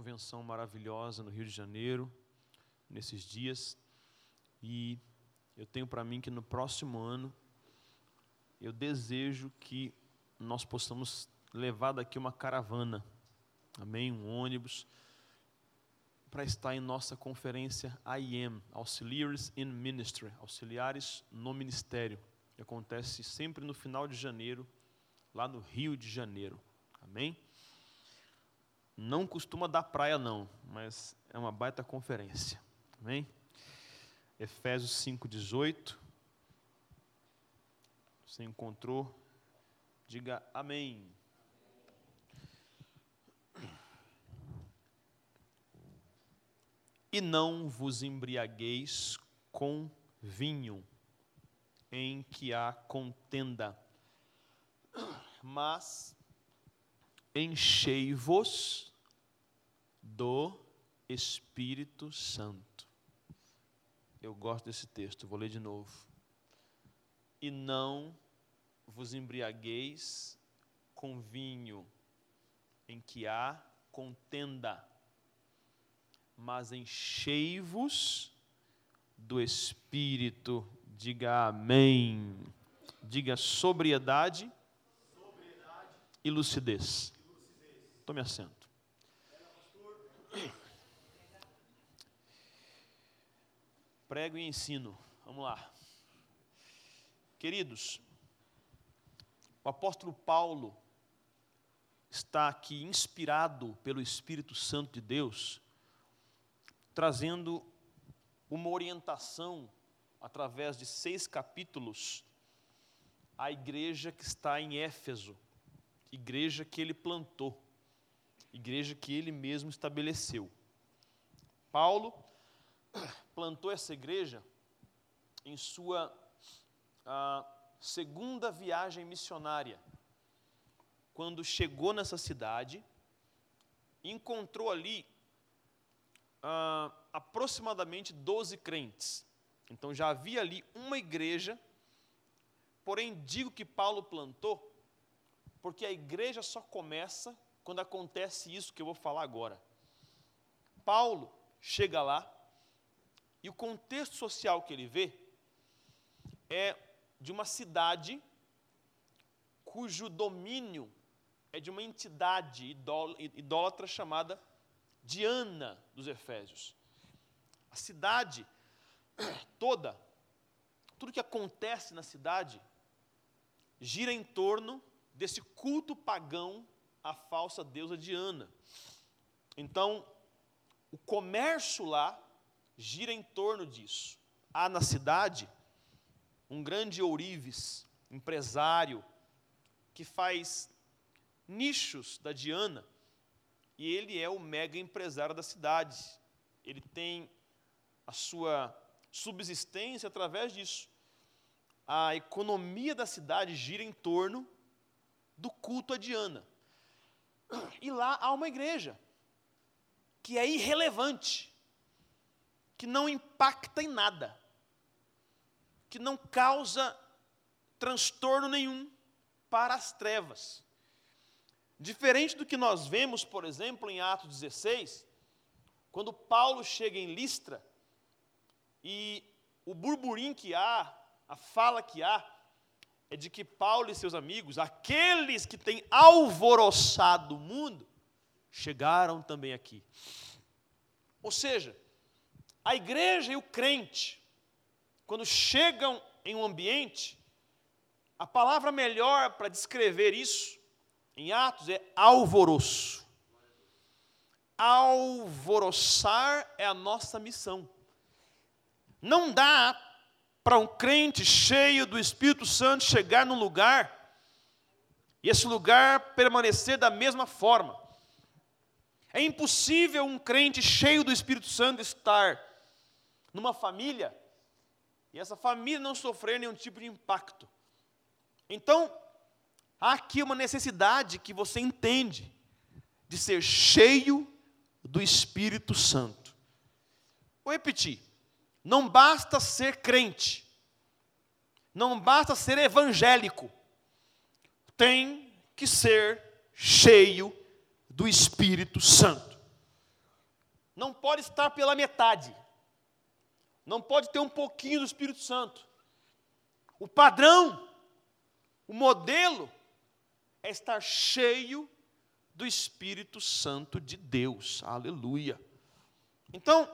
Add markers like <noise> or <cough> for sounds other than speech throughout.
convenção maravilhosa no Rio de Janeiro, nesses dias, e eu tenho para mim que no próximo ano, eu desejo que nós possamos levar daqui uma caravana, amém? Um ônibus, para estar em nossa conferência IM, Auxiliaries in Ministry, auxiliares no ministério, que acontece sempre no final de janeiro, lá no Rio de Janeiro, amém? Não costuma dar praia, não, mas é uma baita conferência. Amém? Efésios 5,18. Você encontrou? Diga amém. E não vos embriagueis com vinho, em que há contenda, mas enchei-vos do Espírito Santo. Eu gosto desse texto, vou ler de novo. E não vos embriagueis com vinho, em que há contenda, mas enchei-vos do Espírito. Diga amém. Diga sobriedade, sobriedade. e lucidez. Tome assento. Prego e ensino. Vamos lá. Queridos, o apóstolo Paulo está aqui inspirado pelo Espírito Santo de Deus, trazendo uma orientação através de seis capítulos à igreja que está em Éfeso, igreja que ele plantou, igreja que ele mesmo estabeleceu. Paulo plantou essa igreja em sua segunda viagem missionária. Quando chegou nessa cidade, encontrou ali aproximadamente 12 crentes. Então já havia ali uma igreja, porém digo que Paulo plantou, porque a igreja só começa quando acontece isso que eu vou falar agora. Paulo chega lá, e o contexto social que ele vê é de uma cidade cujo domínio é de uma entidade idólatra chamada Diana dos Efésios. A cidade toda, tudo que acontece na cidade, gira em torno desse culto pagão à falsa deusa Diana. Então, o comércio lá gira em torno disso. Há na cidade um grande ourives, empresário, que faz nichos da Diana, e ele é o mega empresário da cidade. Ele tem a sua subsistência através disso. A economia da cidade gira em torno do culto a Diana. E lá há uma igreja que é irrelevante que não impacta em nada, que não causa transtorno nenhum para as trevas. Diferente do que nós vemos, por exemplo, em Atos 16, quando Paulo chega em Listra e o burburinho que há, a fala que há, é de que Paulo e seus amigos, aqueles que têm alvoroçado o mundo, chegaram também aqui. Ou seja, a igreja e o crente, quando chegam em um ambiente, a palavra melhor para descrever isso em Atos é alvoroço. Alvoroçar é a nossa missão. Não dá para um crente cheio do Espírito Santo chegar num lugar e esse lugar permanecer da mesma forma. É impossível um crente cheio do Espírito Santo estar numa família e essa família não sofrer nenhum tipo de impacto. Então, há aqui uma necessidade que você entende de ser cheio do Espírito Santo. Vou repetir: não basta ser crente, não basta ser evangélico, tem que ser cheio do Espírito Santo. não pode estar pela metade. Não pode ter um pouquinho do Espírito Santo. O padrão, o modelo, é estar cheio do Espírito Santo de Deus. Aleluia. Então,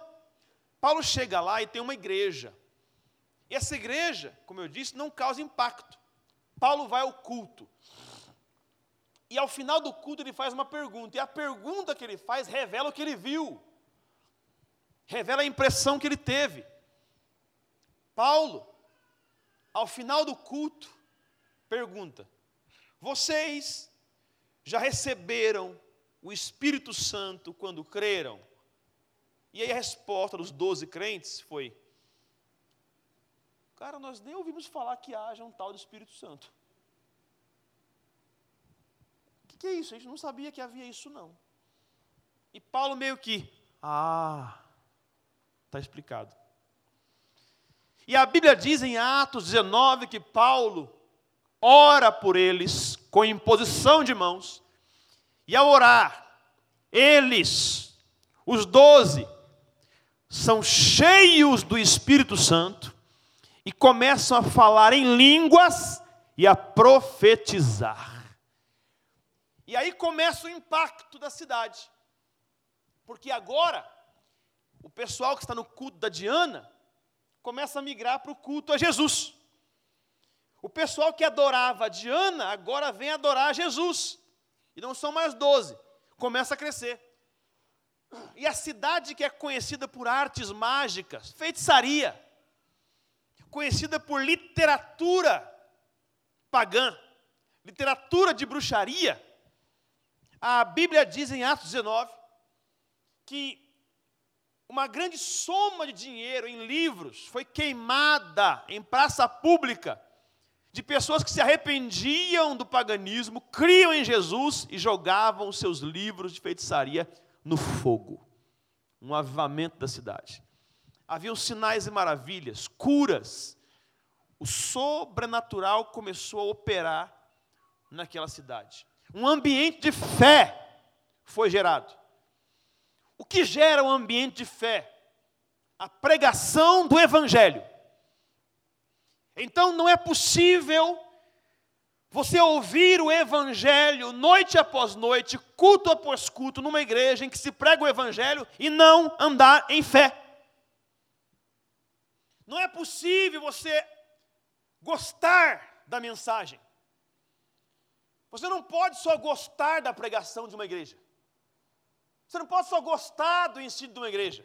Paulo chega lá e tem uma igreja. E essa igreja, como eu disse, não causa impacto. Paulo vai ao culto. E ao final do culto ele faz uma pergunta. E a pergunta que ele faz revela o que ele viu. Revela a impressão que ele teve. Paulo, ao final do culto, pergunta: Vocês já receberam o Espírito Santo quando creram? E aí a resposta dos doze crentes foi: Cara, nós nem ouvimos falar que haja um tal do Espírito Santo. O que, que é isso? A gente não sabia que havia isso, não. E Paulo meio que, ah, está explicado. E a Bíblia diz em Atos 19 que Paulo ora por eles com imposição de mãos, e ao orar, eles, os doze, são cheios do Espírito Santo e começam a falar em línguas e a profetizar. E aí começa o impacto da cidade, porque agora o pessoal que está no culto da Diana começa a migrar para o culto a Jesus. O pessoal que adorava a Diana agora vem adorar a Jesus. E não são mais doze, começa a crescer. E a cidade que é conhecida por artes mágicas, feitiçaria, conhecida por literatura pagã, literatura de bruxaria, a Bíblia diz em Atos 19 que uma grande soma de dinheiro em livros foi queimada em praça pública de pessoas que se arrependiam do paganismo, criam em Jesus e jogavam seus livros de feitiçaria no fogo. Um avivamento da cidade. Haviam sinais e maravilhas, curas. O sobrenatural começou a operar naquela cidade. Um ambiente de fé foi gerado. O que gera um ambiente de fé? A pregação do Evangelho. Então não é possível você ouvir o Evangelho noite após noite, culto após culto, numa igreja em que se prega o Evangelho e não andar em fé. Não é possível você gostar da mensagem. Você não pode só gostar da pregação de uma igreja. Você não pode só gostar do ensino de uma igreja.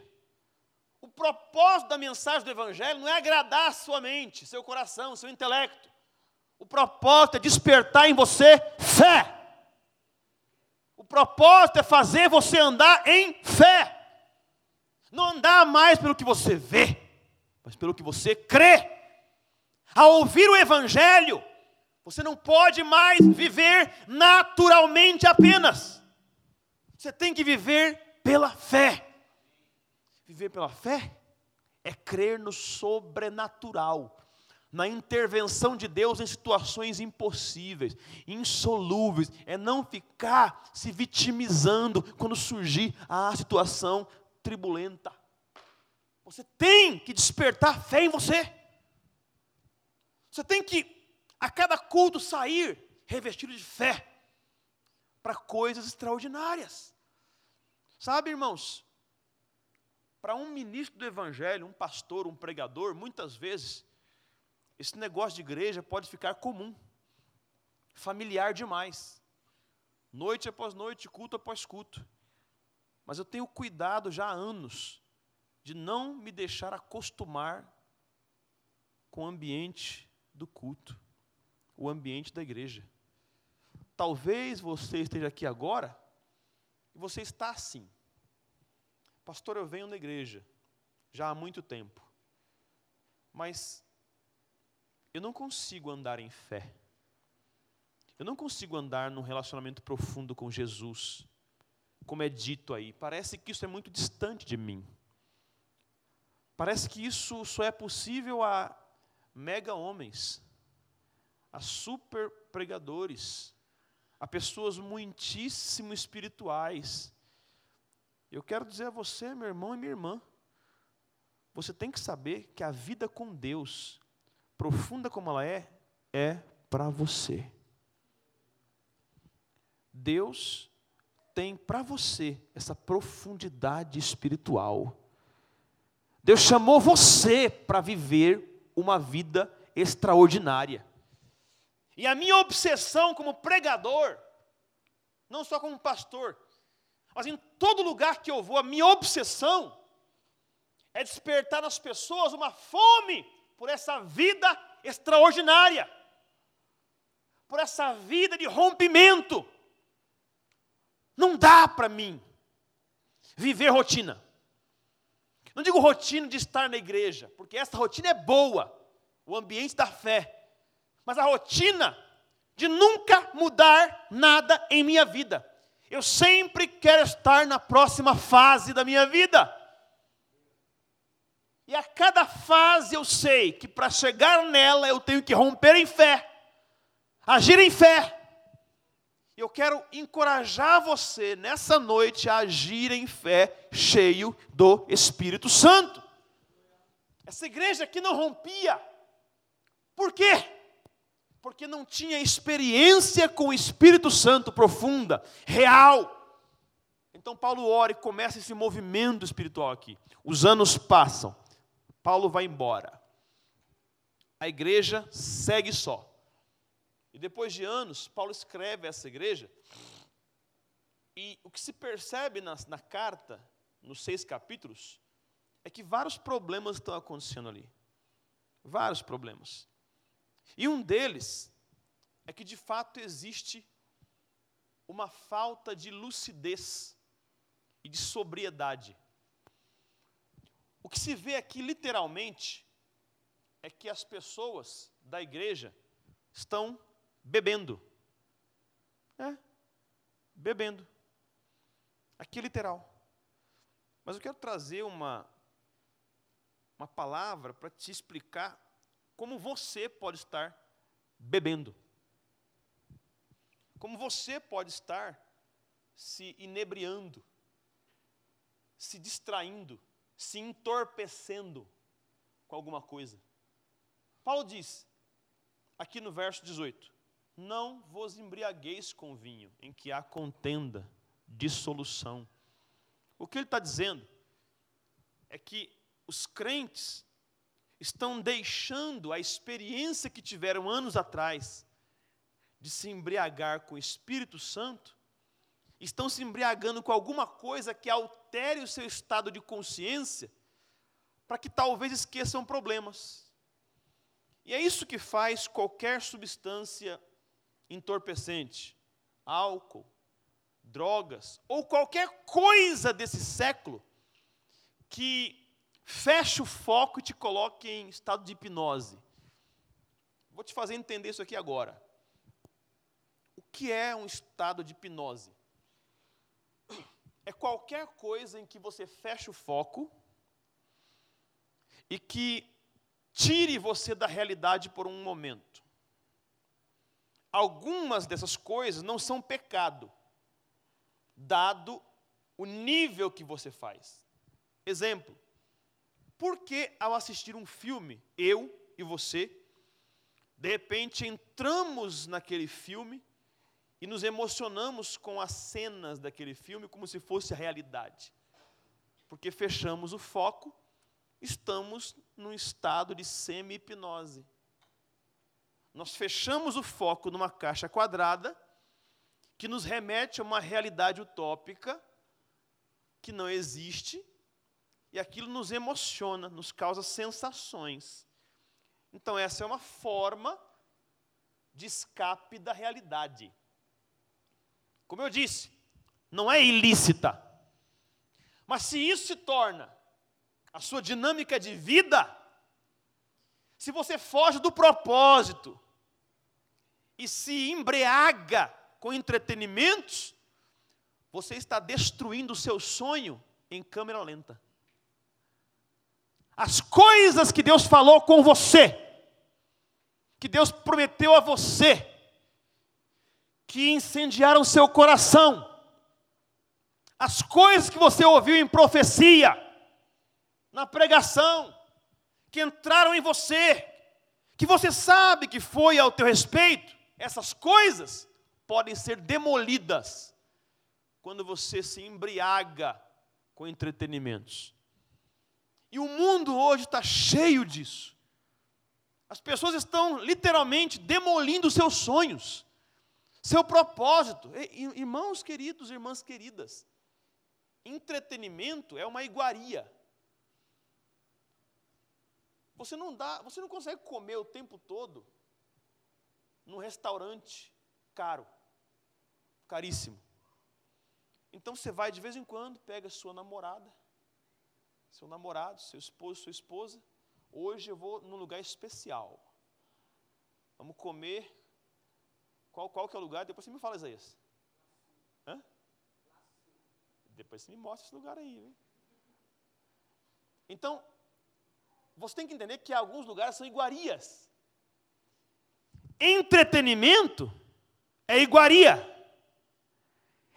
O propósito da mensagem do Evangelho não é agradar a sua mente, seu coração, seu intelecto. O propósito é despertar em você fé. O propósito é fazer você andar em fé. Não andar mais pelo que você vê, mas pelo que você crê. Ao ouvir o Evangelho, você não pode mais viver naturalmente apenas. Você tem que viver pela fé. Viver pela fé é crer no sobrenatural, na intervenção de Deus em situações impossíveis, insolúveis, é não ficar se vitimizando quando surgir a situação tribulenta. Você tem que despertar fé em você. Você tem que, a cada culto, sair revestido de fé para coisas extraordinárias. Sabe, irmãos, para um ministro do Evangelho, um pastor, um pregador, muitas vezes, esse negócio de igreja pode ficar comum, familiar demais. Noite após noite, culto após culto. Mas eu tenho cuidado já há anos de não me deixar acostumar com o ambiente do culto, o ambiente da igreja. Talvez você esteja aqui agora e você está assim. Pastor, eu venho na igreja já há muito tempo, mas eu não consigo andar em fé. Eu não consigo andar num relacionamento profundo com Jesus, como é dito aí. Parece que isso é muito distante de mim. Parece que isso só é possível a mega homens, a super pregadores, a pessoas muitíssimo espirituais. Eu quero dizer a você, meu irmão e minha irmã, você tem que saber que a vida com Deus, profunda como ela é, é para você. Deus tem para você essa profundidade espiritual. Deus chamou você para viver uma vida extraordinária. E a minha obsessão como pregador, não só como pastor, mas em todo lugar que eu vou, a minha obsessão é despertar nas pessoas uma fome por essa vida extraordinária, por essa vida de rompimento. Não dá para mim viver rotina. Não digo rotina de estar na igreja, porque essa rotina é boa, o ambiente da fé, mas a rotina de nunca mudar nada em minha vida. Eu sempre quero estar na próxima fase da minha vida. E a cada fase eu sei que para chegar nela eu tenho que romper em fé, agir em fé. Eu quero encorajar você nessa noite a agir em fé, cheio do Espírito Santo. Essa igreja aqui não rompia. Por quê? Porque não tinha experiência com o Espírito Santo profunda, real. Então Paulo ora e começa esse movimento espiritual aqui. Os anos passam. Paulo vai embora. A igreja segue só. E depois de anos, Paulo escreve essa igreja. E o que se percebe na, na carta, nos seis capítulos, é que vários problemas estão acontecendo ali. Vários problemas. E um deles é que de fato existe uma falta de lucidez e de sobriedade o que se vê aqui literalmente é que as pessoas da igreja estão bebendo. É, bebendo. Aqui é literal. Mas eu quero trazer uma, uma palavra para te explicar como você pode estar bebendo. Como você pode estar se inebriando, se distraindo se entorpecendo com alguma coisa. Paulo diz, aqui no verso 18: Não vos embriagueis com vinho, em que há contenda, dissolução. O que ele está dizendo é que os crentes estão deixando a experiência que tiveram anos atrás de se embriagar com o Espírito Santo estão se embriagando com alguma coisa que altere o seu estado de consciência, para que talvez esqueçam problemas. E é isso que faz qualquer substância entorpecente, álcool, drogas, ou qualquer coisa desse século que feche o foco e te coloque em estado de hipnose. Vou te fazer entender isso aqui agora. O que é um estado de hipnose? É qualquer coisa em que você fecha o foco e que tire você da realidade por um momento. Algumas dessas coisas não são pecado, dado o nível que você faz. Exemplo: por que ao assistir um filme, eu e você, de repente entramos naquele filme e nos emocionamos com as cenas daquele filme como se fosse a realidade. Porque fechamos o foco, estamos num estado de semi-hipnose. Nós fechamos o foco numa caixa quadrada que nos remete a uma realidade utópica que não existe e aquilo nos emociona, nos causa sensações. Então, essa é uma forma de escape da realidade. Como eu disse, não é ilícita. Mas se isso se torna a sua dinâmica de vida, se você foge do propósito e se embriaga com entretenimentos, você está destruindo o seu sonho em câmera lenta. As coisas que Deus falou com você, que Deus prometeu a você, que incendiaram seu coração, as coisas que você ouviu em profecia, na pregação, que entraram em você, que você sabe que foi ao teu respeito, essas coisas podem ser demolidas quando você se embriaga com entretenimentos. E o mundo hoje está cheio disso. As pessoas estão literalmente demolindo seus sonhos, seu propósito. Irmãos queridos, irmãs queridas, entretenimento é uma iguaria. Você não dá, você não consegue comer o tempo todo num restaurante caro, caríssimo. Então você vai de vez em quando, pega sua namorada, seu namorado, seu esposo, sua esposa. Hoje eu vou num lugar especial. Vamos comer. Qual, qual que é o lugar? Depois você me fala, Isaías. Hã? Depois você me mostra esse lugar aí. Viu? Então, você tem que entender que alguns lugares são iguarias. Entretenimento é iguaria.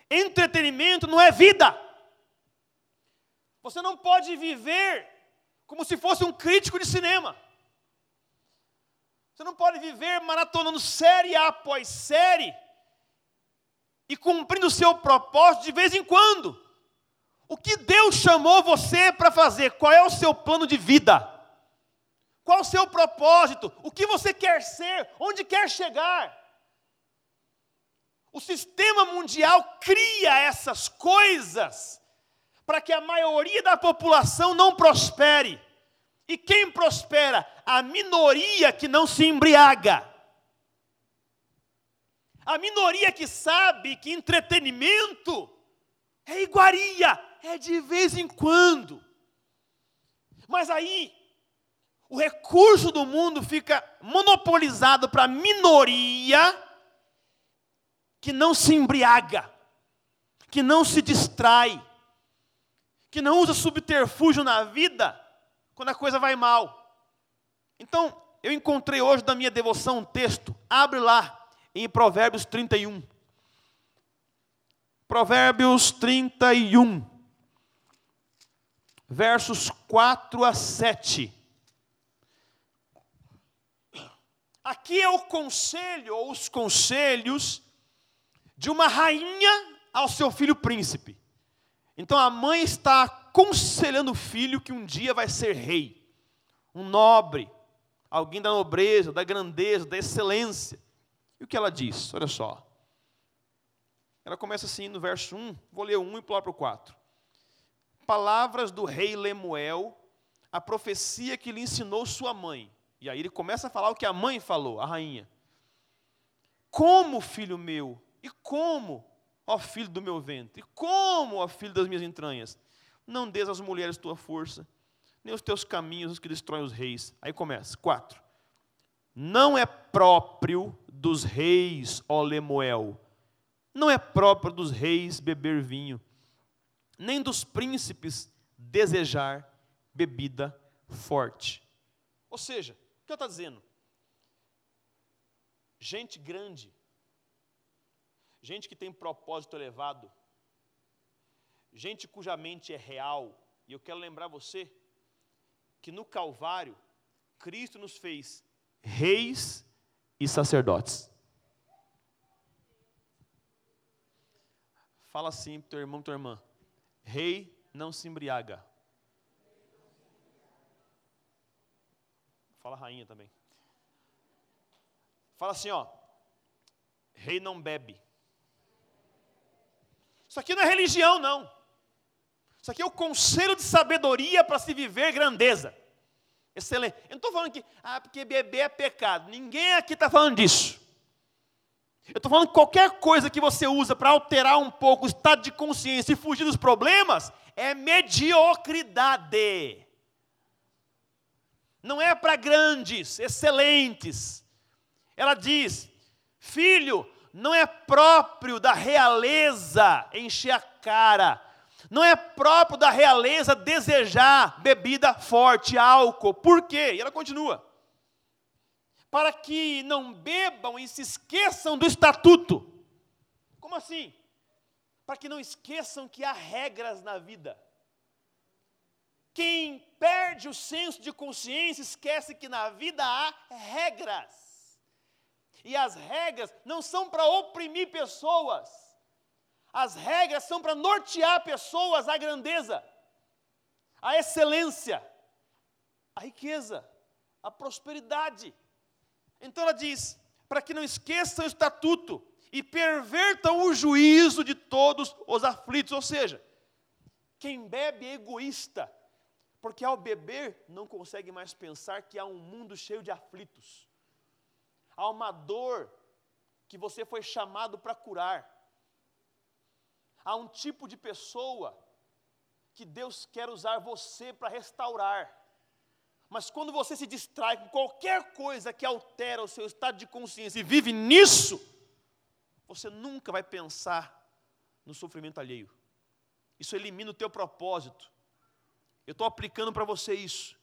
Entretenimento não é vida. Você não pode viver como se fosse um crítico de cinema. Você não pode viver maratonando série após série e cumprindo o seu propósito de vez em quando. O que Deus chamou você para fazer? Qual é o seu plano de vida? Qual o seu propósito? O que você quer ser? Onde quer chegar? O sistema mundial cria essas coisas para que a maioria da população não prospere. E quem prospera? A minoria que não se embriaga. A minoria que sabe que entretenimento é iguaria, é de vez em quando. Mas aí, o recurso do mundo fica monopolizado para a minoria que não se embriaga, que não se distrai, que não usa subterfúgio na vida quando a coisa vai mal. Então, eu encontrei hoje na minha devoção um texto, abre lá em Provérbios 31. Provérbios 31, versos 4 a 7. Aqui é o conselho, ou os conselhos de uma rainha ao seu filho príncipe. Então a mãe está aconselhando o filho que um dia vai ser rei, um nobre, alguém da nobreza, da grandeza, da excelência. E o que ela diz? Olha só. Ela começa assim no verso 1, vou ler o 1 e pular para o 4. Palavras do rei Lemuel, a profecia que lhe ensinou sua mãe. E aí ele começa a falar o que a mãe falou, a rainha. Como, filho meu, e como, ó filho do meu ventre? E como, ó filho das minhas entranhas? Não des às mulheres tua força, nem os teus caminhos os que destroem os reis. Aí começa. Quatro. Não é próprio dos reis, ó Lemuel. Não é próprio dos reis beber vinho, nem dos príncipes desejar bebida forte. Ou seja, o que ela está dizendo? Gente grande gente que tem propósito elevado, gente cuja mente é real, e eu quero lembrar você que no Calvário, Cristo nos fez reis e sacerdotes. Fala assim para teu irmão, tua irmã. Rei não se embriaga. Fala rainha também. Fala assim, ó. Rei não bebe. Isso aqui não é religião, não. Isso aqui é o conselho de sabedoria para se viver grandeza. Excelente. Eu não estou falando que, ah, porque beber é pecado. Ninguém aqui está falando disso. Eu estou falando que qualquer coisa que você usa para alterar um pouco o estado de consciência e fugir dos problemas é mediocridade. Não é para grandes, excelentes. Ela diz: Filho, não é próprio da realeza encher a cara, não é próprio da realeza desejar bebida forte, álcool. Por quê? E ela continua. Para que não bebam e se esqueçam do estatuto. Como assim? para que não esqueçam que há regras na vida. Quem perde o senso de consciência esquece que na vida há regras. E as regras não são para oprimir pessoas. As regras são para nortear pessoas à grandeza, à excelência, à riqueza, à prosperidade. Então ela diz: para que não esqueçam o estatuto e pervertam o juízo de todos os aflitos. Ou seja, quem bebe é egoísta, porque ao beber não consegue mais pensar que há um mundo cheio de aflitos. Há uma dor que você foi chamado para curar. Há um tipo de pessoa que Deus quer usar você para restaurar. Mas quando você se distrai com qualquer coisa que altera o seu estado de consciência e vive nisso, você nunca vai pensar no sofrimento alheio. Isso elimina o teu propósito. Eu estou aplicando para você isso.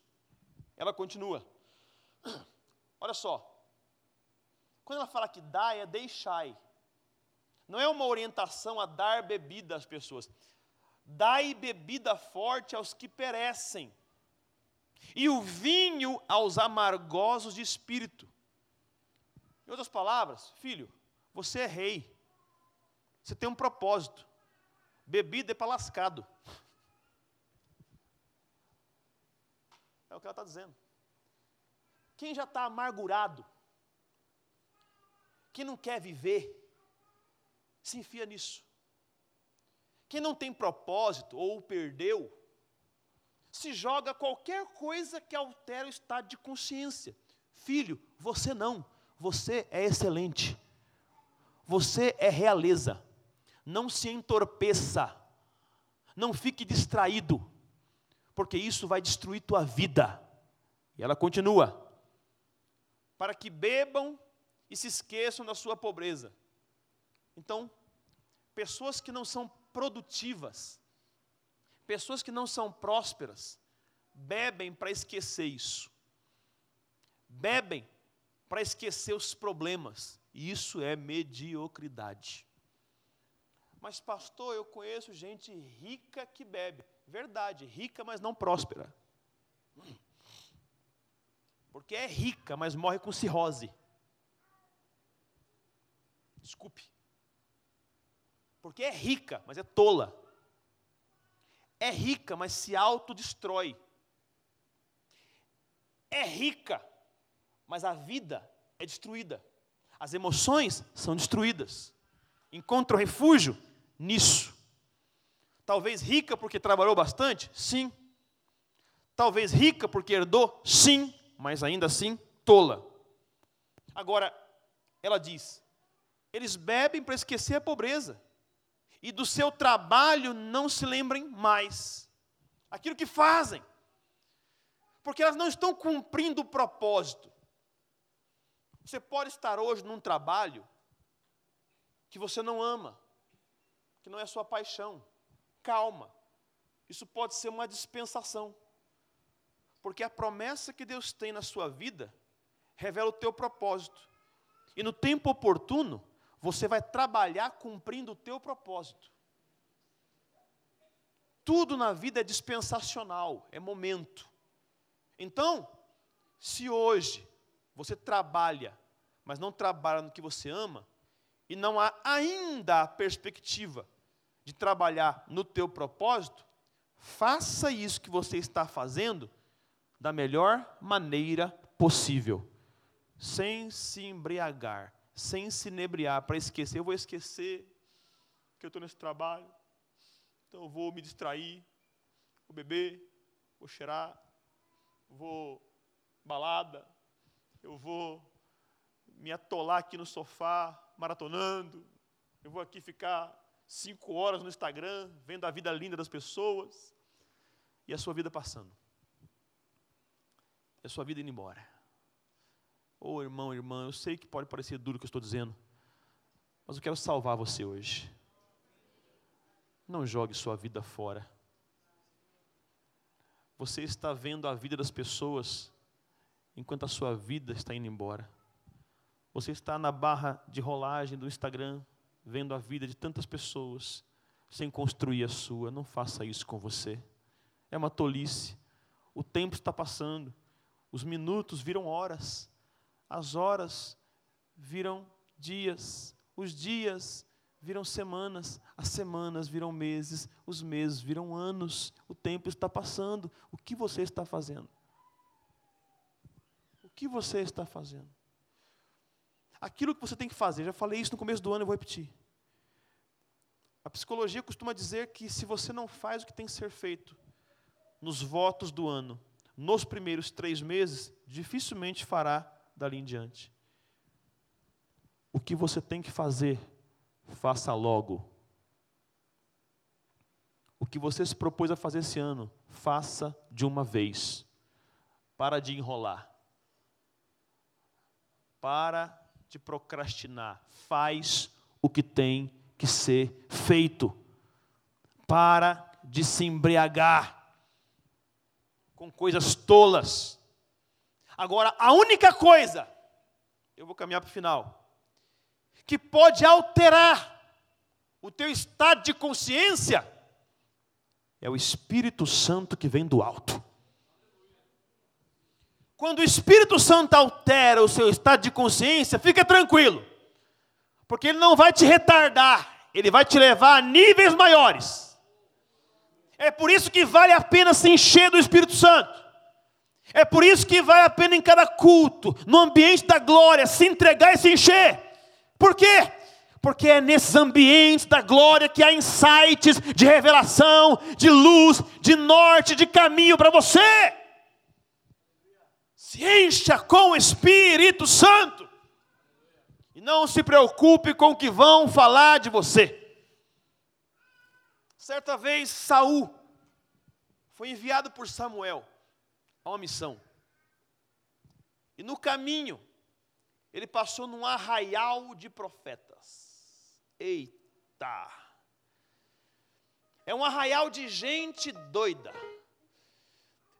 Ela continua. <clears throat> Olha só. Quando ela fala que dá, é deixai. Não é uma orientação a dar bebida às pessoas. Dai bebida forte aos que perecem, e o vinho aos amargosos de espírito. Em outras palavras, filho, você é rei. Você tem um propósito. Bebida é para lascado. <laughs> É o que ela está dizendo. Quem já está amargurado, quem não quer viver, se enfia nisso. Quem não tem propósito ou perdeu, se joga qualquer coisa que altera o estado de consciência. Filho, você não, você é excelente. Você é realeza. Não se entorpeça. Não fique distraído, porque isso vai destruir tua vida. E ela continua: para que bebam e se esqueçam da sua pobreza. Então, pessoas que não são produtivas, pessoas que não são prósperas, bebem para esquecer isso. Bebem para esquecer os problemas. E isso é mediocridade. Mas, pastor, eu conheço gente rica que bebe. Verdade, rica, mas não próspera. Porque é rica, mas morre com cirrose. Desculpe. Porque é rica, mas é tola. É rica, mas se autodestrói. É rica, mas a vida é destruída. As emoções são destruídas. Encontra refúgio nisso. Talvez rica porque trabalhou bastante? Sim. Talvez rica porque herdou? Sim. Mas ainda assim, tola. Agora, ela diz: eles bebem para esquecer a pobreza. E do seu trabalho não se lembrem mais. Aquilo que fazem. Porque elas não estão cumprindo o propósito. Você pode estar hoje num trabalho que você não ama, que não é sua paixão. Calma. Isso pode ser uma dispensação. Porque a promessa que Deus tem na sua vida revela o teu propósito. E no tempo oportuno, você vai trabalhar cumprindo o teu propósito. Tudo na vida é dispensacional, é momento. Então, se hoje você trabalha, mas não trabalha no que você ama, e não há ainda a perspectiva de trabalhar no teu propósito, faça isso que você está fazendo da melhor maneira possível, sem se embriagar, sem se inebriar, para esquecer, eu vou esquecer que eu estou nesse trabalho, então eu vou me distrair, vou beber, vou cheirar, vou balada, eu vou me atolar aqui no sofá, maratonando, eu vou aqui ficar cinco horas no Instagram, vendo a vida linda das pessoas, e a sua vida passando. E a sua vida indo embora. Ô oh, irmão, irmã, eu sei que pode parecer duro o que eu estou dizendo, mas eu quero salvar você hoje. Não jogue sua vida fora. Você está vendo a vida das pessoas enquanto a sua vida está indo embora. Você está na barra de rolagem do Instagram, vendo a vida de tantas pessoas, sem construir a sua. Não faça isso com você. É uma tolice. O tempo está passando. Os minutos viram horas. As horas viram dias. Os dias viram semanas. As semanas viram meses. Os meses viram anos. O tempo está passando. O que você está fazendo? O que você está fazendo? Aquilo que você tem que fazer, já falei isso no começo do ano, eu vou repetir. A psicologia costuma dizer que se você não faz o que tem que ser feito nos votos do ano, nos primeiros três meses, dificilmente fará dali em diante. O que você tem que fazer, faça logo. O que você se propôs a fazer esse ano, faça de uma vez. Para de enrolar. Para de procrastinar. Faz o que tem que ser feito. Para de se embriagar com coisas tolas. Agora, a única coisa, eu vou caminhar para o final, que pode alterar o teu estado de consciência é o Espírito Santo que vem do alto. Quando o Espírito Santo altera o seu estado de consciência, fica tranquilo, porque ele não vai te retardar, ele vai te levar a níveis maiores. É por isso que vale a pena se encher do Espírito Santo. É por isso que vale a pena em cada culto, no ambiente da glória, se entregar e se encher. Por quê? Porque é nesses ambientes da glória que há insights de revelação, de luz, de norte, de caminho para você. Se encha com o Espírito Santo. E não se preocupe com o que vão falar de você. Certa vez Saul foi enviado por Samuel a uma missão. E no caminho, ele passou num arraial de profetas. Eita! É um arraial de gente doida.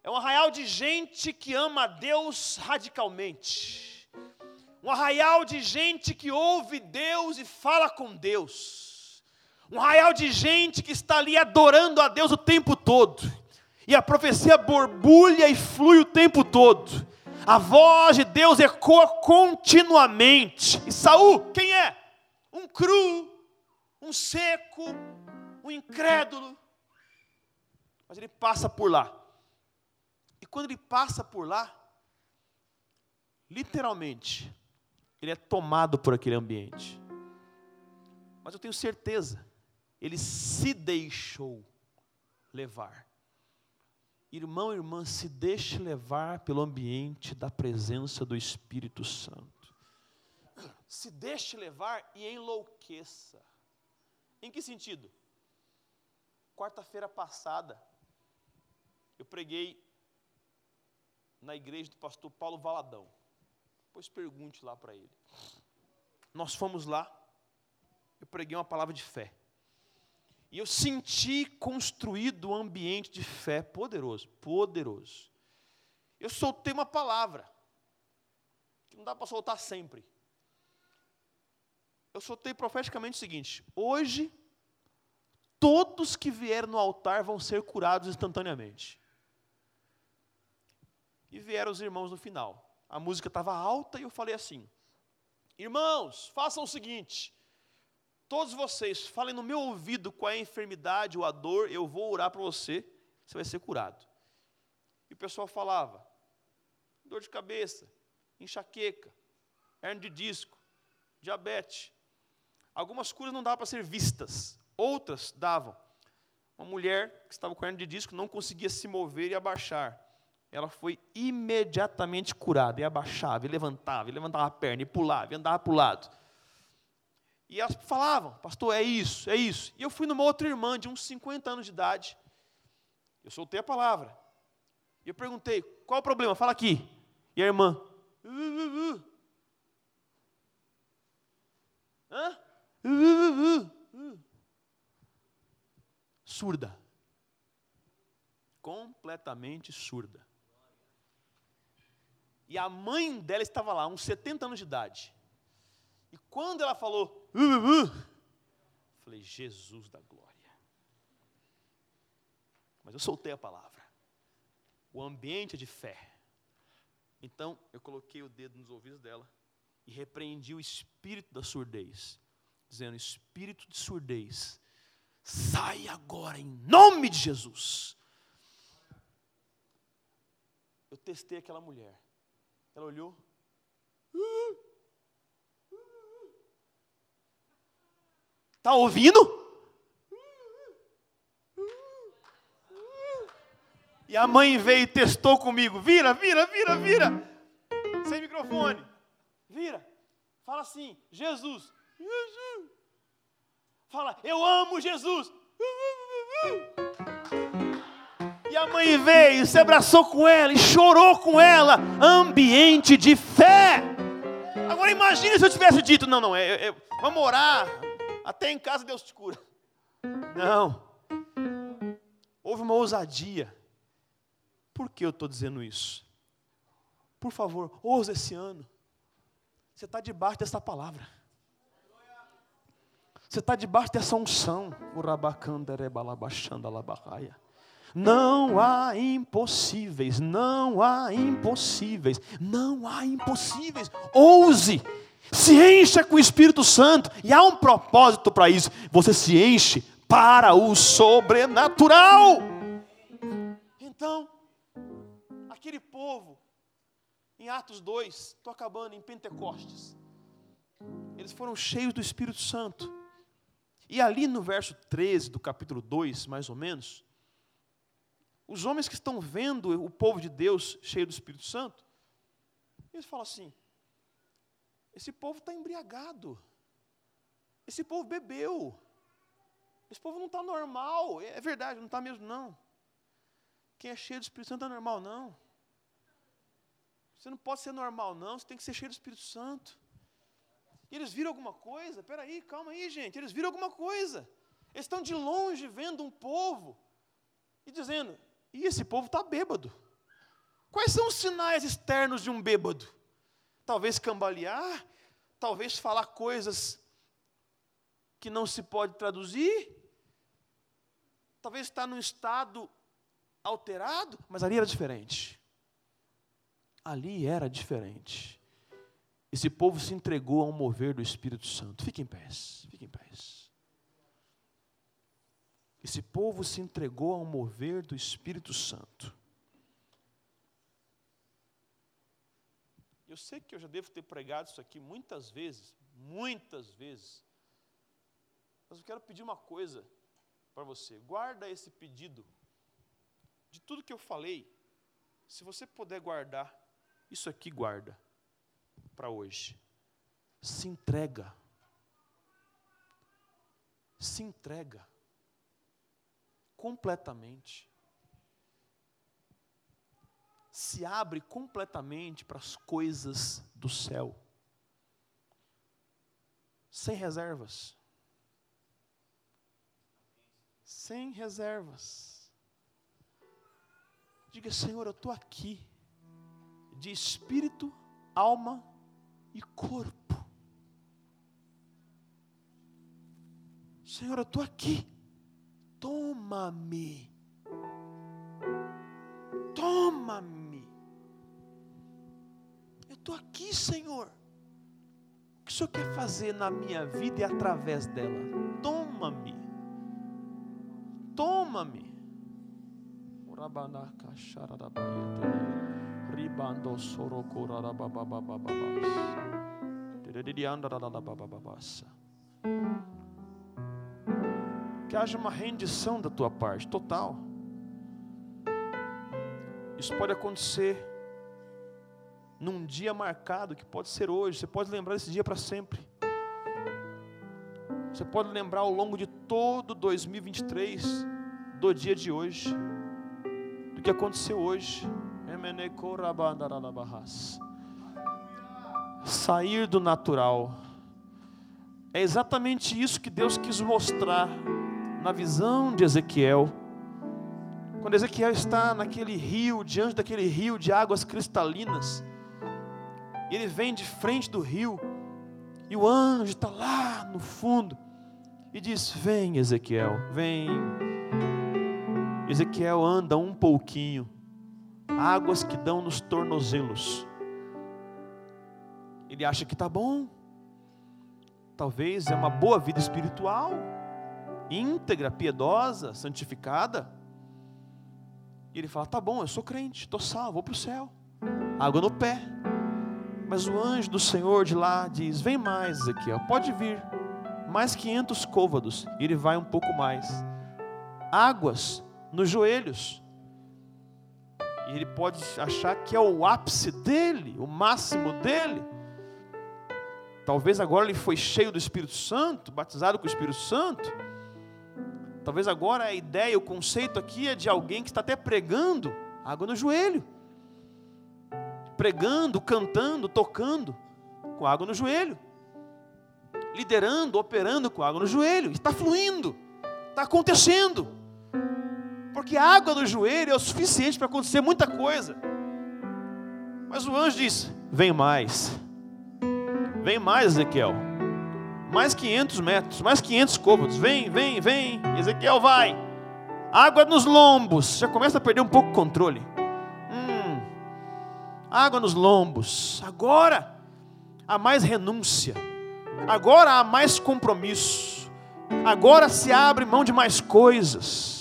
É um arraial de gente que ama a Deus radicalmente. Um arraial de gente que ouve Deus e fala com Deus. Um arraial de gente que está ali adorando a Deus o tempo todo. E a profecia borbulha e flui o tempo todo. A voz de Deus ecoa continuamente. E Saul, quem é? Um cru, um seco, um incrédulo. Mas ele passa por lá quando ele passa por lá, literalmente, ele é tomado por aquele ambiente. Mas eu tenho certeza, ele se deixou levar. Irmão, irmã, se deixe levar pelo ambiente da presença do Espírito Santo. Se deixe levar e enlouqueça. Em que sentido? Quarta-feira passada, eu preguei na igreja do pastor Paulo Valadão. Pois pergunte lá para ele. Nós fomos lá, eu preguei uma palavra de fé. E eu senti construído um ambiente de fé poderoso, poderoso. Eu soltei uma palavra, que não dá para soltar sempre. Eu soltei profeticamente o seguinte: hoje, todos que vieram no altar vão ser curados instantaneamente. E vieram os irmãos no final. A música estava alta e eu falei assim: Irmãos, façam o seguinte. Todos vocês falem no meu ouvido qual é a enfermidade ou a dor, eu vou orar para você, você vai ser curado. E o pessoal falava: dor de cabeça, enxaqueca, hernia de disco, diabetes. Algumas curas não davam para ser vistas, outras davam. Uma mulher que estava com hernia de disco não conseguia se mover e abaixar ela foi imediatamente curada, e abaixava, e levantava, e levantava a perna, e pulava, e andava para o lado. E elas falavam, pastor, é isso, é isso. E eu fui numa outra irmã de uns 50 anos de idade, eu soltei a palavra. E eu perguntei, qual o problema? Fala aqui. E a irmã, uh, uh, uh. Hã? Surda. Completamente surda. E a mãe dela estava lá, uns 70 anos de idade. E quando ela falou, uh, uh, uh, falei, Jesus da glória. mas eu soltei a palavra. O ambiente é de fé. Então, eu coloquei o dedo nos ouvidos dela e repreendi o espírito da surdez, dizendo: Espírito de surdez, sai agora em nome de Jesus. Eu testei aquela mulher. Ela olhou. Está ouvindo? E a mãe veio e testou comigo. Vira, vira, vira, vira. Sem microfone. Vira. Fala assim: Jesus. Fala, eu amo Jesus. E a mãe veio, se abraçou com ela e chorou com ela. Ambiente de fé. Agora imagine se eu tivesse dito: não, não, é, é, vamos orar. Até em casa Deus te cura. Não. Houve uma ousadia. Por que eu estou dizendo isso? Por favor, ouça esse ano. Você está debaixo dessa palavra. Você está debaixo dessa unção. Não há impossíveis, não há impossíveis, não há impossíveis. Ouse, se encha com o Espírito Santo, e há um propósito para isso. Você se enche para o sobrenatural. Então, aquele povo, em Atos 2, estou acabando, em Pentecostes, eles foram cheios do Espírito Santo. E ali no verso 13 do capítulo 2, mais ou menos, os homens que estão vendo o povo de Deus cheio do Espírito Santo, eles falam assim: esse povo está embriagado, esse povo bebeu, esse povo não está normal, é verdade, não está mesmo não. Quem é cheio do Espírito Santo não é normal, não. Você não pode ser normal, não. Você tem que ser cheio do Espírito Santo. E eles viram alguma coisa? Peraí, calma aí, gente. Eles viram alguma coisa. Eles estão de longe vendo um povo e dizendo: e esse povo está bêbado. Quais são os sinais externos de um bêbado? Talvez cambalear, talvez falar coisas que não se pode traduzir, talvez estar num estado alterado, mas ali era diferente ali era diferente. Esse povo se entregou ao mover do Espírito Santo. Fique em paz, fique em paz. Esse povo se entregou ao mover do Espírito Santo. Eu sei que eu já devo ter pregado isso aqui muitas vezes, muitas vezes. Mas eu quero pedir uma coisa para você. Guarda esse pedido. De tudo que eu falei, se você puder guardar, isso aqui guarda para hoje. Se entrega. Se entrega. Completamente. Se abre completamente para as coisas do céu. Sem reservas. Sem reservas. Diga, Senhor, eu estou aqui de espírito, alma e corpo. Senhor, eu estou aqui. Toma-me. Toma-me. Estou aqui, Senhor. O que o Senhor quer fazer na minha vida e através dela? Toma-me. Toma-me. Que haja uma rendição da tua parte, total. Isso pode acontecer num dia marcado, que pode ser hoje. Você pode lembrar desse dia para sempre. Você pode lembrar ao longo de todo 2023 do dia de hoje, do que aconteceu hoje. Sair do natural. É exatamente isso que Deus quis mostrar na visão de Ezequiel. Quando Ezequiel está naquele rio, diante daquele rio de águas cristalinas, e ele vem de frente do rio, e o anjo está lá no fundo, e diz: Vem, Ezequiel, vem. Ezequiel anda um pouquinho, águas que dão nos tornozelos. Ele acha que está bom, talvez é uma boa vida espiritual, íntegra, piedosa, santificada. E ele fala: tá bom, eu sou crente, estou salvo, vou para o céu, água no pé. Mas o anjo do Senhor de lá diz: vem mais, Ezequiel, pode vir, mais 500 côvados. E ele vai um pouco mais, águas nos joelhos. E ele pode achar que é o ápice dele, o máximo dele. Talvez agora ele foi cheio do Espírito Santo, batizado com o Espírito Santo. Talvez agora a ideia, o conceito aqui é de alguém que está até pregando água no joelho. Pregando, cantando, tocando com água no joelho. Liderando, operando com água no joelho. Está fluindo, está acontecendo. Porque a água no joelho é o suficiente para acontecer muita coisa. Mas o anjo diz: Vem mais, vem mais, Ezequiel mais 500 metros, mais 500 côvados. Vem, vem, vem. Ezequiel vai. Água nos lombos. Já começa a perder um pouco o controle. Água nos lombos. Agora há mais renúncia. Agora há mais compromisso. Agora se abre mão de mais coisas.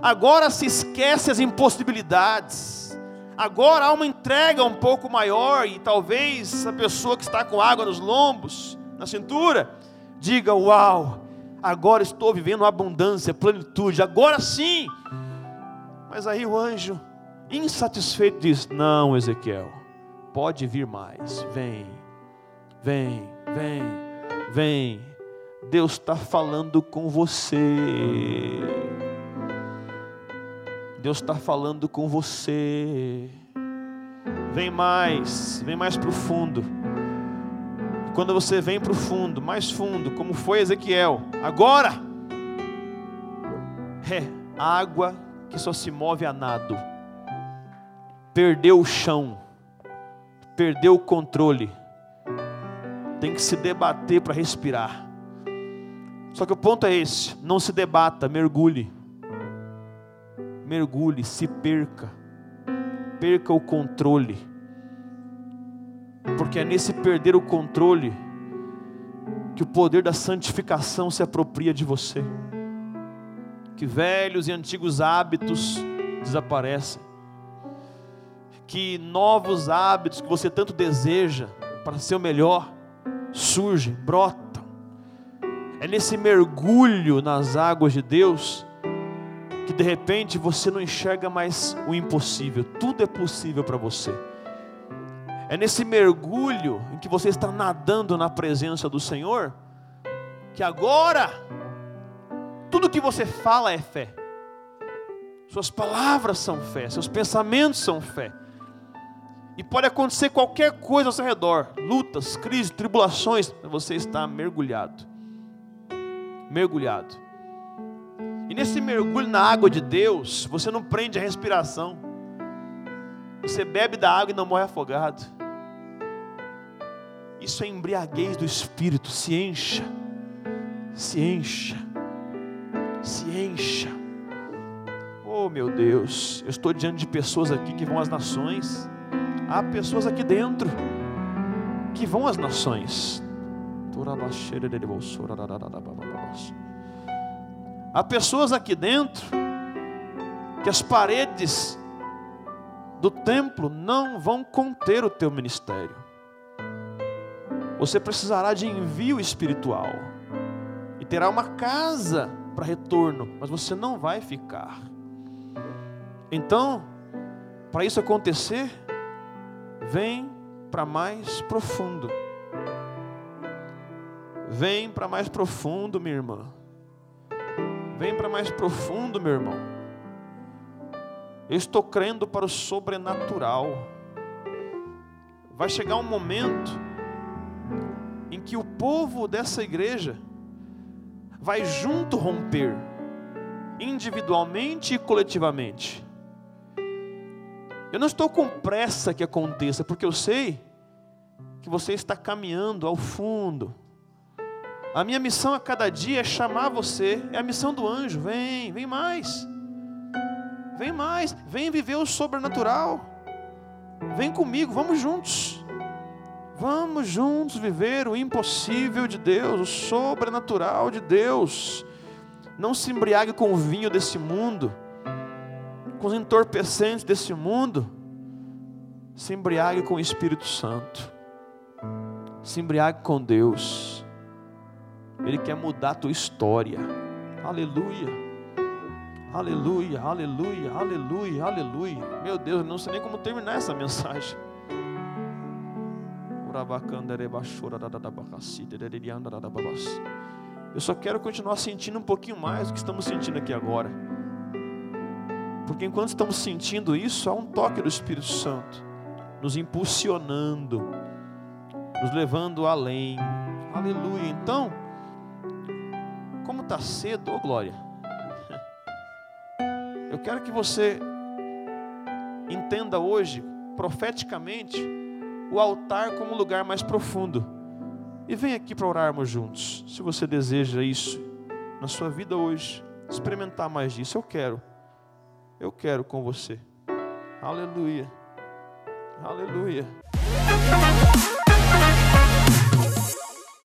Agora se esquece as impossibilidades. Agora há uma entrega um pouco maior e talvez a pessoa que está com água nos lombos na cintura, diga: Uau, agora estou vivendo abundância, plenitude, agora sim. Mas aí o anjo, insatisfeito, diz: Não, Ezequiel, pode vir mais, vem, vem, vem, vem. Deus está falando com você. Deus está falando com você. Vem mais, vem mais profundo. Quando você vem para o fundo, mais fundo, como foi Ezequiel, agora é água que só se move a nado. Perdeu o chão, perdeu o controle, tem que se debater para respirar. Só que o ponto é esse: não se debata, mergulhe. Mergulhe, se perca, perca o controle porque é nesse perder o controle que o poder da santificação se apropria de você. Que velhos e antigos hábitos desaparecem. Que novos hábitos que você tanto deseja para ser o melhor surgem, brotam. É nesse mergulho nas águas de Deus que de repente você não enxerga mais o impossível. Tudo é possível para você. É nesse mergulho em que você está nadando na presença do Senhor, que agora tudo que você fala é fé. Suas palavras são fé, seus pensamentos são fé. E pode acontecer qualquer coisa ao seu redor, lutas, crises, tribulações, você está mergulhado. Mergulhado. E nesse mergulho na água de Deus, você não prende a respiração. Você bebe da água e não morre afogado. Isso é embriaguez do espírito. Se encha, se encha, se encha. Oh meu Deus, eu estou diante de pessoas aqui que vão às nações. Há pessoas aqui dentro que vão às nações. Há pessoas aqui dentro que as paredes do templo não vão conter o teu ministério. Você precisará de envio espiritual e terá uma casa para retorno, mas você não vai ficar. Então, para isso acontecer, vem para mais profundo. Vem para mais profundo, minha irmã. Vem para mais profundo, meu irmão. Eu estou crendo para o sobrenatural. Vai chegar um momento em que o povo dessa igreja vai junto romper, individualmente e coletivamente. Eu não estou com pressa que aconteça, porque eu sei que você está caminhando ao fundo. A minha missão a cada dia é chamar você, é a missão do anjo. Vem, vem mais. Vem mais, vem viver o sobrenatural. Vem comigo, vamos juntos. Vamos juntos viver o impossível de Deus, o sobrenatural de Deus. Não se embriague com o vinho desse mundo, com os entorpecentes desse mundo. Se embriague com o Espírito Santo. Se embriague com Deus. Ele quer mudar a tua história. Aleluia. Aleluia, aleluia, aleluia, aleluia. Meu Deus, não sei nem como terminar essa mensagem. Eu só quero continuar sentindo um pouquinho mais do que estamos sentindo aqui agora. Porque enquanto estamos sentindo isso, há um toque do Espírito Santo nos impulsionando, nos levando além. Aleluia. Então, como está cedo, oh glória. <laughs> Eu quero que você entenda hoje, profeticamente, o altar como um lugar mais profundo. E vem aqui para orarmos juntos. Se você deseja isso na sua vida hoje, experimentar mais disso, eu quero. Eu quero com você. Aleluia. Aleluia.